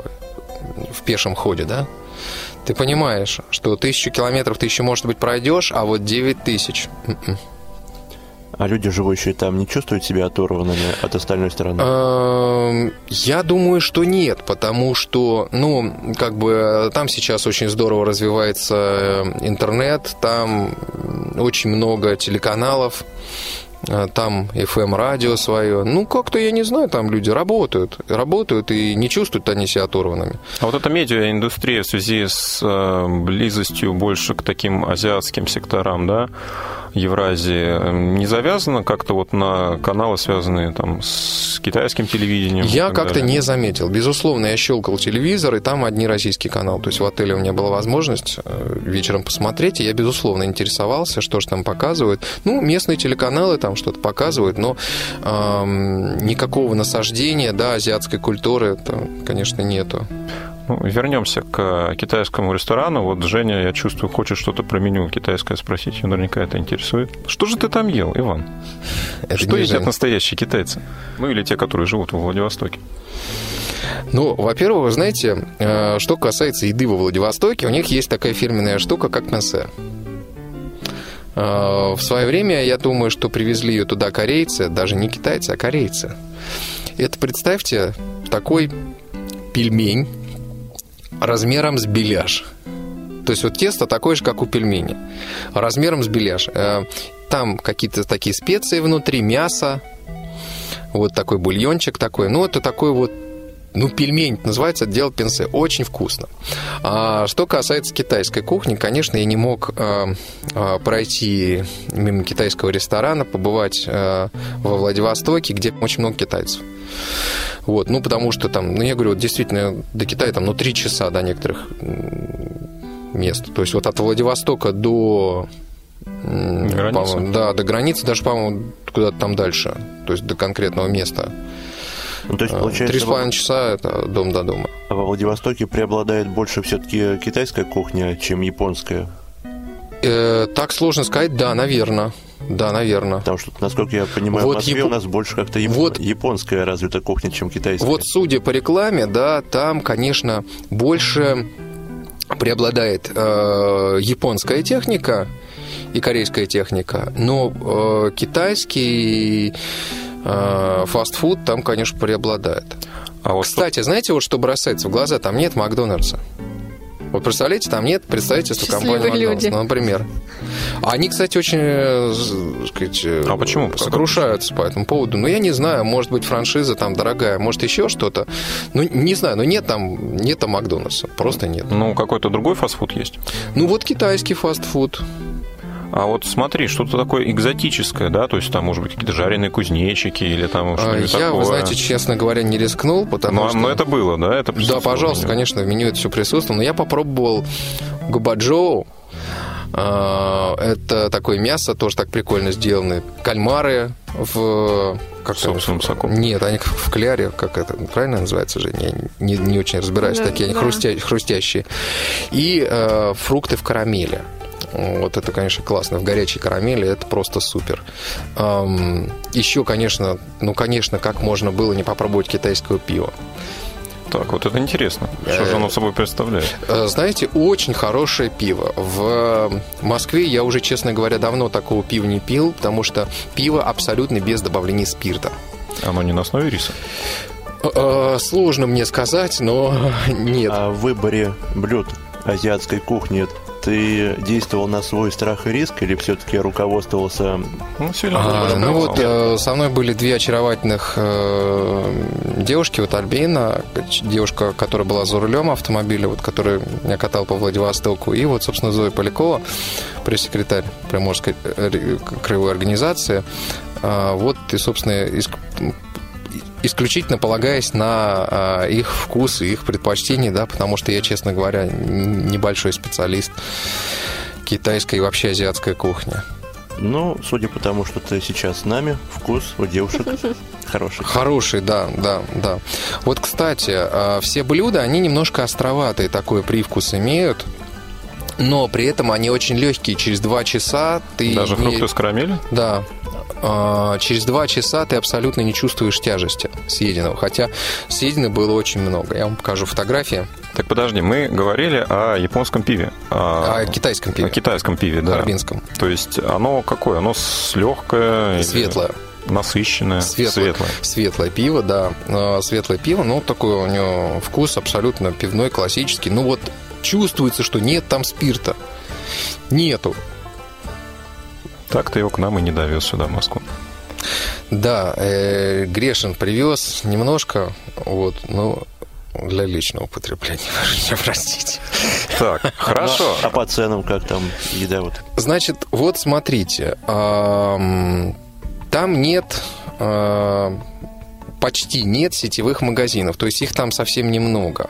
в пешем ходе, да, ты понимаешь, что тысячу километров ты еще, может быть, пройдешь, а вот 9 тысяч. м-м. А люди, живущие там, не чувствуют себя оторванными от остальной страны? Эм, Я думаю, что нет, потому что, ну, как бы там сейчас очень здорово развивается э, интернет, там очень много телеканалов, там FM-радио свое. Ну, как-то, я не знаю, там люди работают, работают и не чувствуют они себя оторванными. А вот эта медиаиндустрия в связи с э, близостью больше к таким азиатским секторам, да, Евразии, э, не завязана как-то вот на каналы, связанные там с китайским телевидением? Я как-то не заметил. Безусловно, я щелкал телевизор, и там одни российский канал. То есть в отеле у меня была возможность э, вечером посмотреть, и я, безусловно, интересовался, что же там показывают. Ну, местные телеканалы там что-то показывают, но эм, никакого насаждения, да, азиатской культуры там, конечно, нету. Ну, вернемся к китайскому ресторану. Вот Женя, я чувствую, хочет что-то про меню китайское спросить. Ее наверняка это интересует. Что же ты там ел, Иван? Это что едят Жень. настоящие китайцы? Ну, или те, которые живут во Владивостоке. Ну, во-первых, вы знаете, э, что касается еды во Владивостоке, у них есть такая фирменная штука, как менсе. Э, в свое время, я думаю, что привезли ее туда корейцы, даже не китайцы, а корейцы. Это, представьте, такой пельмень размером с беляш. То есть вот тесто такое же, как у пельмени, размером с беляш. Э, там какие-то такие специи внутри, мясо, вот такой бульончик такой. Ну, это такой вот ну, пельмень называется отдел пенсе. Очень вкусно. А, что касается китайской кухни, конечно, я не мог а, а, пройти мимо китайского ресторана, побывать а, во Владивостоке, где очень много китайцев. Вот, ну, потому что там, ну, я говорю, вот действительно, до Китая там, ну, три часа до некоторых мест. То есть вот от Владивостока до Границы? Да, до границы, даже, по-моему, куда-то там дальше, то есть до конкретного места. Ну, то есть, получается... Три с половиной часа – это дом до дома. А во Владивостоке преобладает больше все-таки китайская кухня, чем японская? Э, так сложно сказать, да, наверное. Да, наверное. Потому что, насколько я понимаю, вот в Москве яп... у нас больше как-то яп... вот... японская развита кухня, чем китайская. Вот судя по рекламе, да, там, конечно, больше преобладает э, японская техника и корейская техника, но э, китайский фастфуд там, конечно, преобладает. А вот Кстати, что... знаете, вот что бросается в глаза? Там нет Макдональдса. Вот представляете, там нет представительства компании Макдональдс, ну, например. Они, кстати, очень, э, сказать, э, а почему? сокрушаются по этому поводу. Ну, я не знаю, может быть, франшиза там дорогая, может, еще что-то. Ну, не знаю, но нет там, нет там Макдональдса, просто нет. Ну, какой-то другой фастфуд есть? Ну, вот китайский фастфуд. А вот смотри, что-то такое экзотическое, да, то есть там, может быть, какие-то жареные кузнечики или там что-нибудь Я, такое. вы знаете, честно говоря, не рискнул, потому но, что... Но это было, да? Это да, пожалуйста, конечно, в меню это все присутствовало. Но я попробовал губаджоу, а, это такое мясо, тоже так прикольно сделано. Кальмары в... Как Собственным это? соком? Нет, они в кляре, как это правильно называется же? Я не, не очень разбираюсь. Да, такие они да. хрустя, хрустящие. И э, фрукты в карамели. Вот это, конечно, классно. В горячей карамели это просто супер. Еще, конечно, ну, конечно, как можно было не попробовать китайское пиво. Так, вот это интересно. Что же оно собой представляет? Э, знаете, очень хорошее пиво. В Москве я уже, честно говоря, давно такого пива не пил, потому что пиво абсолютно без добавления спирта. Оно не на основе риса? Э, сложно мне сказать, но нет. А в выборе блюд азиатской кухни ты действовал на свой страх и риск или все-таки руководствовался? Ну, сильно а, ну вот э, со мной были две очаровательных э, девушки, вот Альбина, девушка, которая была за рулем автомобиля, вот которая меня катал по Владивостоку, и вот, собственно, Зоя Полякова, пресс-секретарь Приморской э, краевой организации. Э, вот и, собственно, исключительно полагаясь на а, их вкус и их предпочтения, да, потому что я, честно говоря, небольшой специалист китайской и вообще азиатской кухни. Ну, судя по тому, что ты сейчас с нами, вкус у девушек хороший. Хороший, да, да, да. Вот, кстати, а, все блюда, они немножко островатые такой привкус имеют. Но при этом они очень легкие. Через два часа ты... Даже не... фрукты с карамелью? Да, через два часа ты абсолютно не чувствуешь тяжести съеденного. Хотя съедено было очень много. Я вам покажу фотографии. Так подожди, мы говорили о японском пиве. О, о китайском пиве. О китайском пиве, да. Арбинском. То есть оно какое? Оно легкое? Светлое. Насыщенное, светлое, светлое. Светлое пиво, да. А, светлое пиво, ну, такой у него вкус абсолютно пивной, классический. Ну, вот чувствуется, что нет там спирта. Нету. Так ты его к нам и не довез сюда, в Москву. Да, э, Грешин привез немножко, вот, ну, для личного потребления, простите. Так, хорошо. А по ценам как там еда вот? Значит, вот смотрите, там нет а, почти нет сетевых магазинов, то есть их там совсем немного.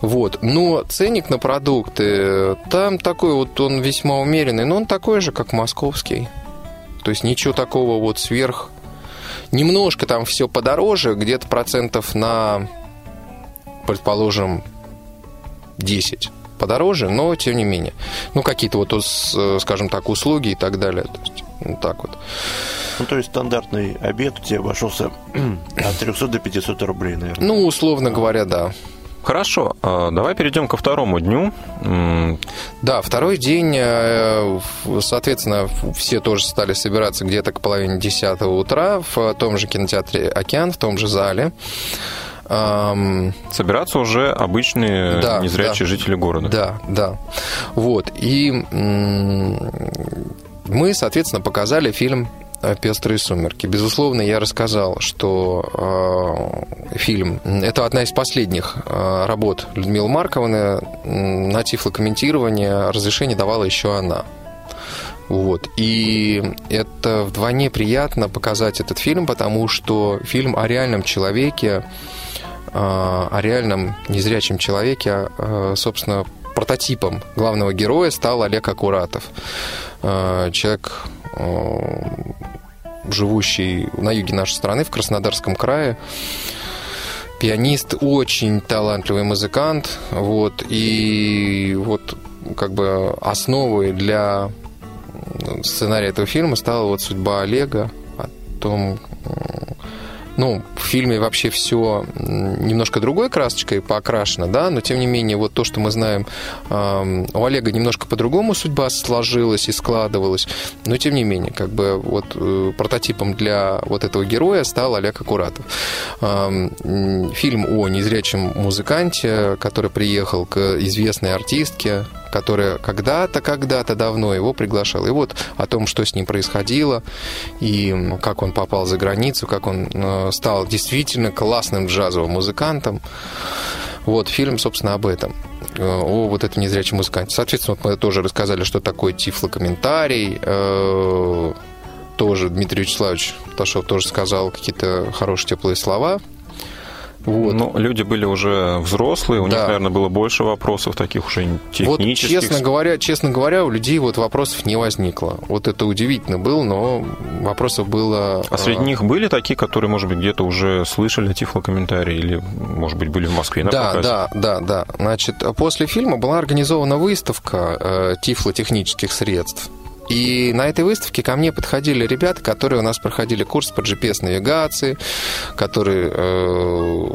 Вот. Но ценник на продукты, там такой вот, он весьма умеренный, но он такой же, как московский. То есть ничего такого вот сверх... Немножко там все подороже, где-то процентов на, предположим, 10 подороже, но тем не менее. Ну, какие-то вот, скажем так, услуги и так далее. То есть Вот так вот. Ну, то есть стандартный обед у тебя обошелся от 300 до 500 рублей, наверное. Ну, условно говоря, да. Хорошо, а, давай перейдем ко второму дню. Да, второй день, э, соответственно, все тоже стали собираться где-то к половине десятого утра в том же кинотеатре «Океан», в том же зале. Собираться уже обычные Да, незрячие жители города. Да, да. Вот. И мы, соответственно, показали фильм «Пестрые сумерки». Безусловно, я рассказал, что э, фильм – это одна из последних э, работ Людмилы Марковны. На тифлокомментирование разрешение давала еще она. Вот. И это вдвойне приятно показать этот фильм, потому что фильм о реальном человеке, э, о реальном незрячем человеке, э, собственно, прототипом главного героя стал Олег Акуратов. Э, Человек, э, живущий на юге нашей страны, в Краснодарском крае, пианист, очень талантливый музыкант, вот, и вот как бы основой для сценария этого фильма стала вот судьба Олега, о том, м, ну, в фильме вообще все немножко другой красочкой покрашено, да, но тем не менее вот то, что мы знаем, у Олега немножко по-другому судьба сложилась и складывалась, но тем не менее, как бы вот э, прототипом для вот этого героя стал Олег Акуратов. Фильм о незрячем музыканте, который приехал к известной артистке, которая когда-то, когда-то давно его приглашала. И вот о том, что с ним происходило, и как он попал за границу, как он э, стал действительно классным джазовым музыкантом. Вот, фильм, собственно, об этом э, о вот этом незрячем музыканте. Соответственно, вот мы тоже рассказали, что такое тифлокомментарий. э, Тоже Дмитрий Вячеславович Ташов тоже сказал какие-то хорошие теплые слова. Вот. Ну, люди были уже взрослые, у них, Да. наверное, было больше вопросов таких уже Вот, технических. честно говоря, честно говоря, у людей вот вопросов не возникло. Вот это удивительно было, но вопросов было... А среди э, них были такие, которые, может быть, где-то уже слышали тифлокомментарии или, может быть, были в Москве на Да, показе? да, да, да. Значит, после фильма была организована выставка э, тифлотехнических средств. И на этой выставке ко мне подходили ребята, которые у нас проходили курс по GPS-навигации, которые э,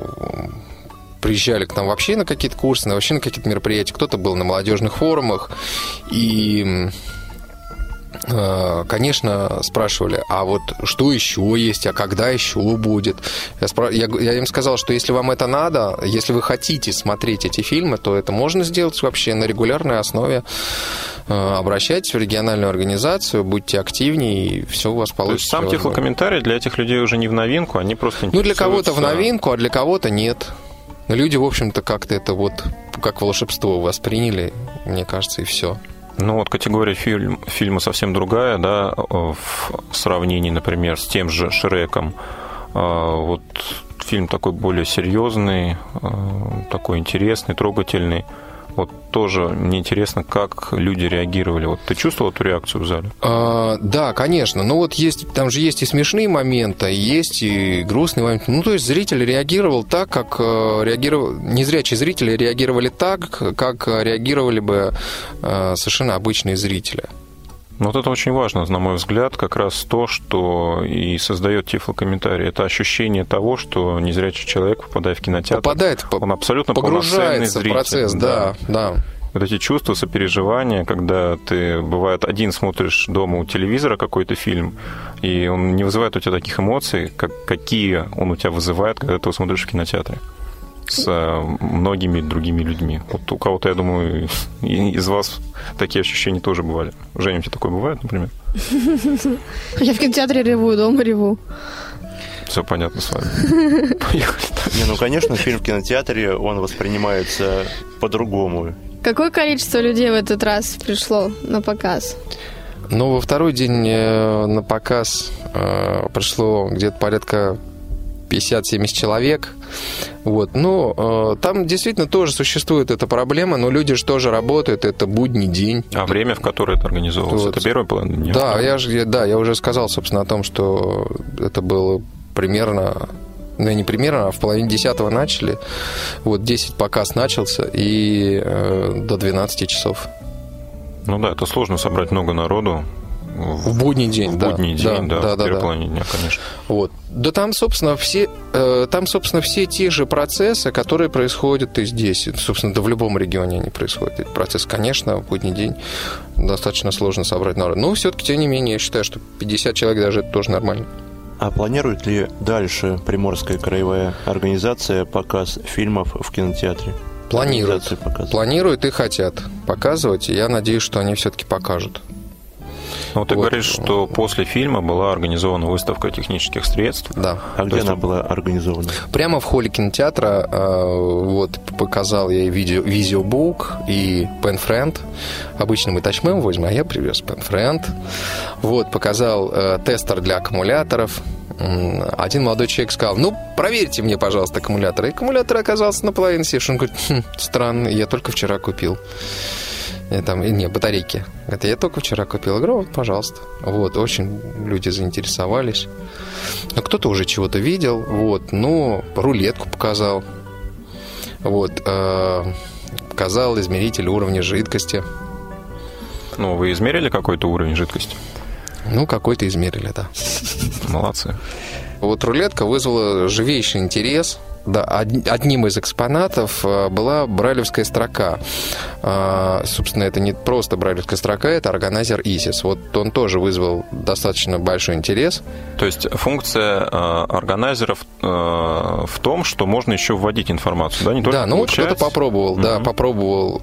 приезжали к нам вообще на какие-то курсы, на вообще на какие-то мероприятия. Кто-то был на молодежных форумах. И конечно, спрашивали, а вот что еще есть, а когда еще будет? Я, спра- я, я им сказал, что если вам это надо, если вы хотите смотреть эти фильмы, то это можно сделать вообще на регулярной основе. Э, Обращайтесь в региональную организацию, будьте активнее, и все у вас То есть получится. сам тифлокомментарий для этих людей уже не в новинку, они просто Ну, для кого-то в новинку, а для кого-то нет. Люди, в общем-то, как-то это вот как волшебство восприняли, мне кажется, и все. Ну вот категория фильм, фильма совсем другая, да, э, в сравнении, например, с тем же Шреком. А, Вот фильм такой более серьезный, э, такой интересный, трогательный. Вот тоже мне интересно, как люди реагировали. Вот ты чувствовал эту реакцию в зале? А, да, конечно. Ну вот есть, там же есть и смешные моменты, есть и грустные моменты. Ну, то есть зритель реагировал так, как э, реагировал... Незрячие зрители реагировали так, как реагировали бы э, совершенно обычные зрители. Ну, Вот это очень важно, на мой взгляд, как раз то, что и создает тифлокомментарий. Это ощущение того, что незрячий человек, попадая в кинотеатр, Попадает, по- он абсолютно погружается в зритель. процесс, да, да. Вот эти чувства, сопереживания, когда ты, бывает, один смотришь дома у телевизора какой-то фильм, и он не вызывает у тебя таких эмоций, как, какие он у тебя вызывает, когда ты его смотришь в кинотеатре с многими другими людьми. Вот у кого-то, я думаю, из вас такие ощущения тоже бывали. Женя, у тебя такое бывает, например? Я в кинотеатре реву, дома реву. Все понятно с вами. Поехали. Не, ну, конечно, фильм в кинотеатре, он воспринимается по-другому. Какое количество людей в этот раз пришло на показ? Ну, во второй день э, на показ э, пришло где-то порядка 50-70 человек. Вот. Ну, э, там действительно тоже существует эта проблема, но люди же тоже работают, это будний день. А время, в которое это организовывалось, Вот. это первая половина дня? Да, я же, да, я уже сказал, собственно, о том, что это было примерно, ну, не примерно, а в половине десятого начали. Вот 10 показ начался, и э, до 12 часов. Ну да, это сложно собрать много народу. В будний день, в да. будний день, да, да, в да, первой да. половине дня, конечно. Вот. Да там, собственно, все, э, там, собственно, все те же процессы, которые происходят и здесь. Собственно, да в любом регионе они происходят. Эти процессы, конечно, в будний день достаточно сложно собрать народ. Но все-таки, тем не менее, я считаю, что 50 человек даже это тоже нормально. А планирует ли дальше Приморская краевая организация показ фильмов в кинотеатре? Планируют. Планируют и хотят показывать. И я надеюсь, что они все-таки покажут. Ну, ты Вот. говоришь, что после фильма была организована выставка технических средств. Да. А где есть- она была организована? Прямо в холле кинотеатра э, вот показал я и видео, видеобук, и пенфренд. Обычно мы тачмем возьмем, а я привез пенфренд. Вот, показал э, тестер для аккумуляторов. Один молодой человек сказал, ну, проверьте мне, пожалуйста, аккумулятор. И аккумулятор оказался наполовину севший. Он говорит, «Хм, странно, я только вчера купил. И там, не, батарейки. Говорит, я только вчера купил. Говорю, вот, пожалуйста. Вот, очень люди заинтересовались. Ну, кто-то уже чего-то видел, вот, ну, рулетку показал. Вот, э, показал измеритель уровня жидкости. Ну, вы измерили какой-то уровень жидкости? Ну, какой-то измерили, да. Молодцы. Вот рулетка вызвала живейший интерес. Да, од- одним из экспонатов э, была брайлевская строка. А, Собственно, это не просто брайлевская строка, это органайзер ISIS. Вот он тоже вызвал достаточно большой интерес. То есть функция э, органайзеров э, в том, что можно еще вводить информацию, да? Не только да, ну вот кто-то получать. попробовал, да, попробовал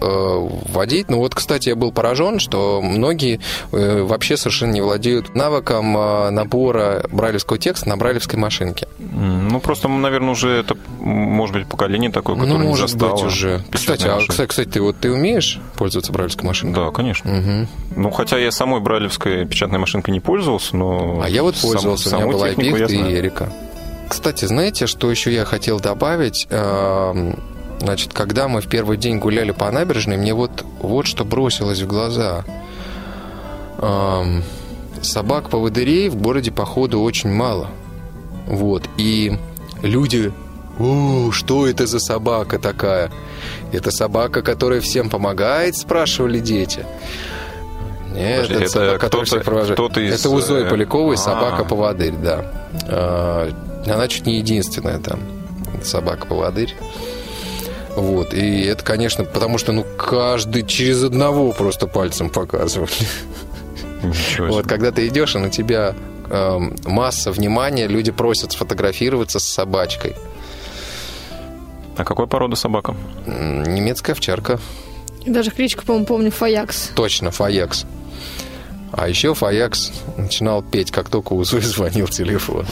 вводить. Ну вот, кстати, я был поражен, что многие вообще совершенно не владеют навыком набора брайлевского текста на брайлевской машинке. Ну, просто, наверное, уже это, может быть, поколение такое, которое ну, не может застало быть, уже. Кстати, а, кстати, кстати, ты вот ты умеешь пользоваться брайлевской машинкой? Да, конечно. Мгм. Ну, хотя я самой брайлевской печатной машинкой не пользовался, но... А я вот сам- пользовался, у меня была я и. Эрика. Кстати, знаете, что еще я хотел добавить? Эм, Значит, когда мы в первый день гуляли по набережной, мне вот, вот что бросилось в глаза. Эм, Собак-поводырей в городе, походу, очень мало. Вот. И люди... «У, что это за собака такая? Это собака, которая всем помогает, спрашивали дети. Нет, Подожди, это, собака, которая всех провожает. из, Это у Зои э, Поляковой а. собака-поводырь, да. А, Она чуть не единственная там собака-поводырь. Вот, и это, конечно, потому что, ну, каждый через одного просто пальцем показывали. Вот, когда ты идешь, и на тебя эм, масса внимания, люди просят сфотографироваться с собачкой. А какой порода собака? Немецкая овчарка, И Даже кличку, по-моему, помню, Фаякс. точно, Фаякс. А еще Фаякс начинал петь, как только у Зои звонил телефон.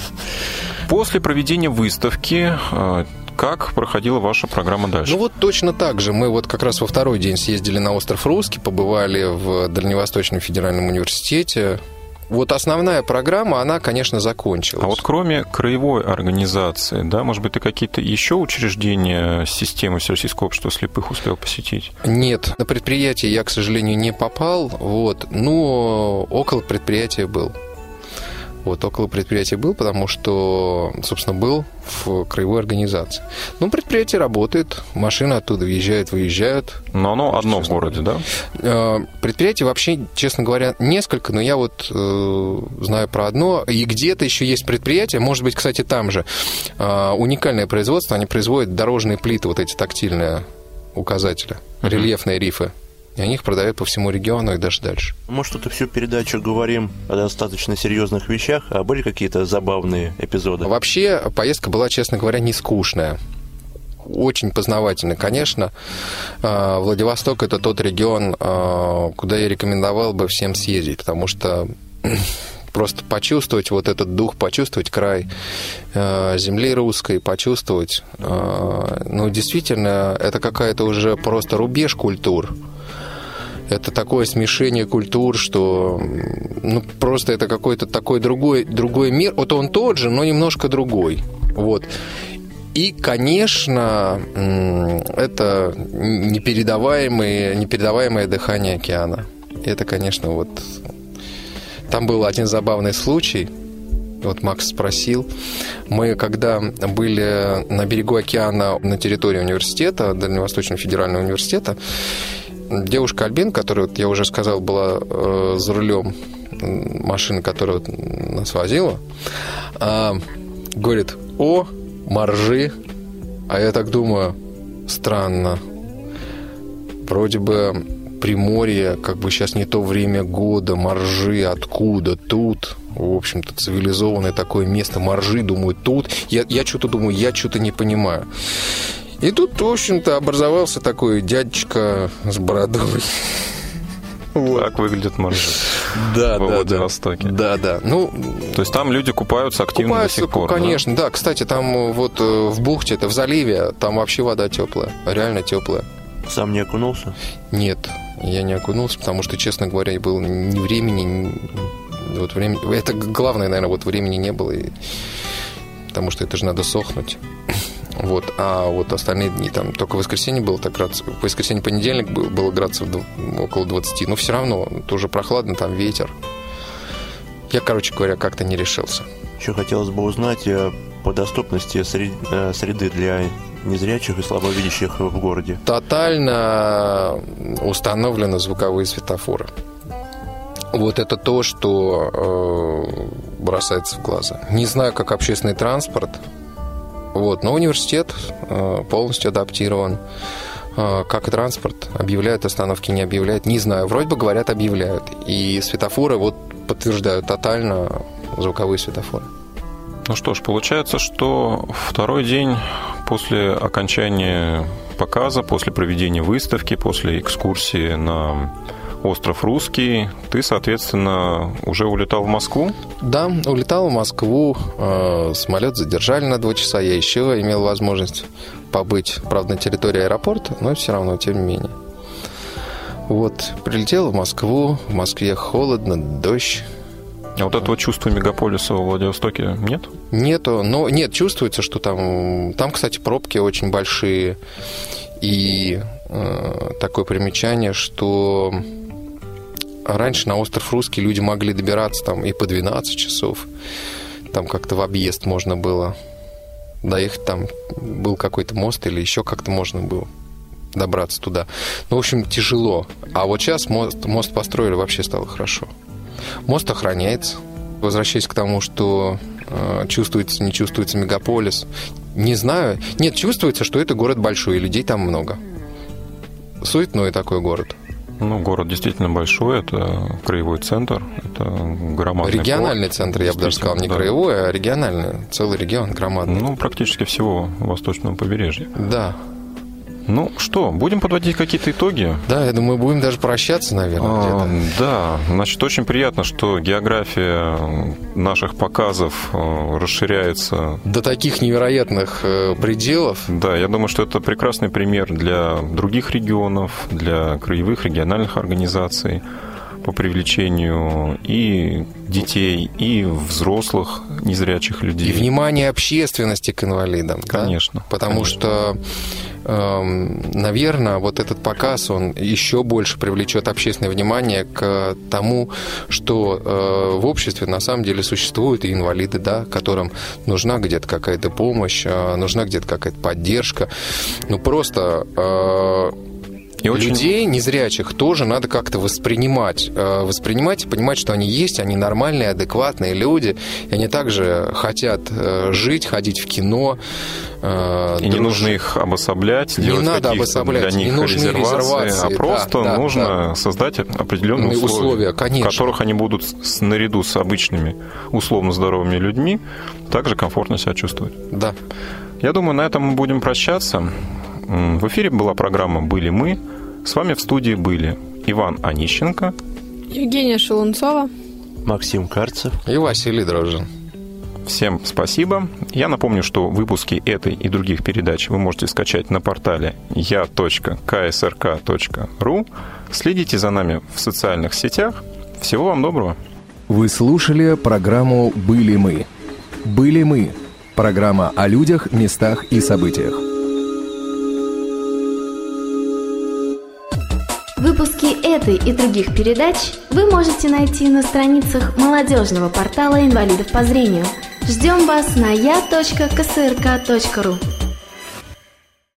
После проведения выставки, э, как проходила ваша программа дальше? Ну вот точно так же. Мы вот как раз во второй день съездили на остров Русский, побывали в Дальневосточном федеральном университете. Вот основная программа, она, конечно, закончилась. А вот кроме краевой организации, да, может быть, ты какие-то еще учреждения системы Всероссийского общества слепых успел посетить? Нет, на предприятие я, к сожалению, не попал, вот, но около предприятия был. Вот, около предприятия был, потому что, собственно, был в краевой организации. Ну, предприятие работает, машины оттуда въезжают, выезжают. Но оно одно в городе, да? Э, Предприятий вообще, честно говоря, несколько, но я вот э, знаю про одно. И где-то еще есть предприятие, может быть, кстати, там же. Э, уникальное производство, они производят дорожные плиты, вот эти тактильные указатели, рельефные рифы. И они их продают по всему региону и даже дальше. Мы что-то всю передачу говорим о достаточно серьезных вещах, а были какие-то забавные эпизоды? Вообще, поездка была, честно говоря, не скучная. Очень познавательная, конечно. Э, Владивосток это тот регион, э, куда я рекомендовал бы всем съездить, потому что просто почувствовать вот этот дух, почувствовать край э, земли русской, почувствовать, ну, действительно, это какая-то уже просто рубеж культур. Это такое смешение культур, что ну, просто это какой-то такой другой, другой мир. Вот он тот же, но немножко другой. Вот. И, конечно, это непередаваемое, непередаваемое дыхание океана. Это, конечно, вот... Там был один забавный случай. Вот Макс спросил. Мы, когда были на берегу океана на территории университета, Дальневосточного федерального университета, девушка Альбин, которая, вот я уже сказал, была э, за рулем машины, которая нас возила, а, говорит, о, моржи. А я так думаю, странно. Вроде бы Приморье, как бы сейчас не то время года, моржи откуда, тут. В общем-то, цивилизованное такое место, моржи, думаю, тут. Я, я что-то думаю, я что-то не понимаю. И тут, в общем-то, образовался такой дядечка с бородой. Вот. Так выглядят моржи да, во да, Владивостоке. Да, да. Ну, То есть там люди купаются активно купаются, до сих пор, да? конечно, да? Кстати, там вот э, в бухте, это в заливе, там вообще вода теплая, реально теплая. Сам не окунулся? Нет, я не окунулся, потому что, честно говоря, и было ни времени, ни- вот времени, это главное, наверное, вот времени не было, и- потому что это же надо сохнуть. Вот, а вот остальные дни, там, только в воскресенье было так градусов, в воскресенье, понедельник был, было градусов около 20, но все равно, тоже прохладно, там ветер. Я, короче говоря, как-то не решился. Еще хотелось бы узнать э, по доступности э, среды для незрячих и слабовидящих в городе. Тотально установлены звуковые светофоры. Вот это то, что э, бросается в глаза. Не знаю, как общественный транспорт, вот, но университет э, полностью адаптирован. Э, как и транспорт, объявляют остановки, не объявляют, не знаю. Вроде бы говорят, объявляют. И светофоры вот подтверждают тотально звуковые светофоры. Ну что ж, получается, что второй день после окончания показа, после проведения выставки, после экскурсии на остров Русский, ты, соответственно, уже улетал в Москву? Да, улетал в Москву, э, самолет задержали на два часа, я еще имел возможность побыть, правда, на территории аэропорта, но все равно, тем не менее. Вот, прилетел в Москву, в Москве холодно, дождь, А вот этого чувства мегаполиса во Владивостоке нет? Нету, но нет, чувствуется, что там, там, кстати, пробки очень большие. И э, такое примечание, что раньше на остров Русский люди могли добираться там и по 12 часов. Там как-то в объезд можно было доехать, там был какой-то мост или еще как-то можно было добраться туда. Ну, в общем, тяжело. А вот сейчас мост, мост построили, вообще стало хорошо. Мост охраняется. Возвращаясь к тому, что э, чувствуется, не чувствуется мегаполис. Не знаю. Нет, чувствуется, что это город большой, и людей там много. Суетной такой город. Ну, город действительно большой, это краевой центр, это громадный Региональный порт. центр, я бы даже сказал, не да. краевой, а региональный. Целый регион громадный. Ну, практически всего восточного побережья. Да. Ну что, будем подводить какие-то итоги? Да, я думаю, будем даже прощаться, наверное, А. Да, значит, очень приятно, что география наших показов э, расширяется. До таких невероятных э, пределов. Да, я думаю, что это прекрасный пример для других регионов, для краевых региональных организаций по привлечению и детей, и взрослых незрячих людей. И внимание общественности к инвалидам. да? Конечно, Потому конечно. что, наверное, вот этот показ, он еще больше привлечет общественное внимание к тому, что э, в обществе на самом деле существуют и инвалиды, да, которым нужна где-то какая-то помощь, э, нужна где-то какая-то поддержка. Ну, просто э, И очень- людей незрячих тоже надо как-то воспринимать. Э, Воспринимать и понимать, что они есть, они нормальные, адекватные люди, и они также хотят э, жить, ходить в кино. э, И не нужно их обособлять, Не делать надо обособлять, для них не нужны резервации, резервации, а да, просто да, нужно создать определенные условия, условия, конечно. в которых они будут наряду с обычными условно здоровыми людьми также комфортно себя чувствовать. Да. Я думаю, на этом мы будем прощаться. В эфире была программа «Были мы». С вами в студии были Иван Онищенко. Евгения Шелунцова. Максим Карцев. И Василий Дрожжин. Всем спасибо. Я напомню, что выпуски этой и других передач вы можете скачать на портале я.ksrk.ru. Следите за нами в социальных сетях. Всего вам доброго. Вы слушали программу «Были мы». «Были мы» – программа о людях, местах и событиях. Выпуски этой и других передач вы можете найти на страницах молодежного портала инвалидов по зрению. Ждем вас на я.ксрк.ру.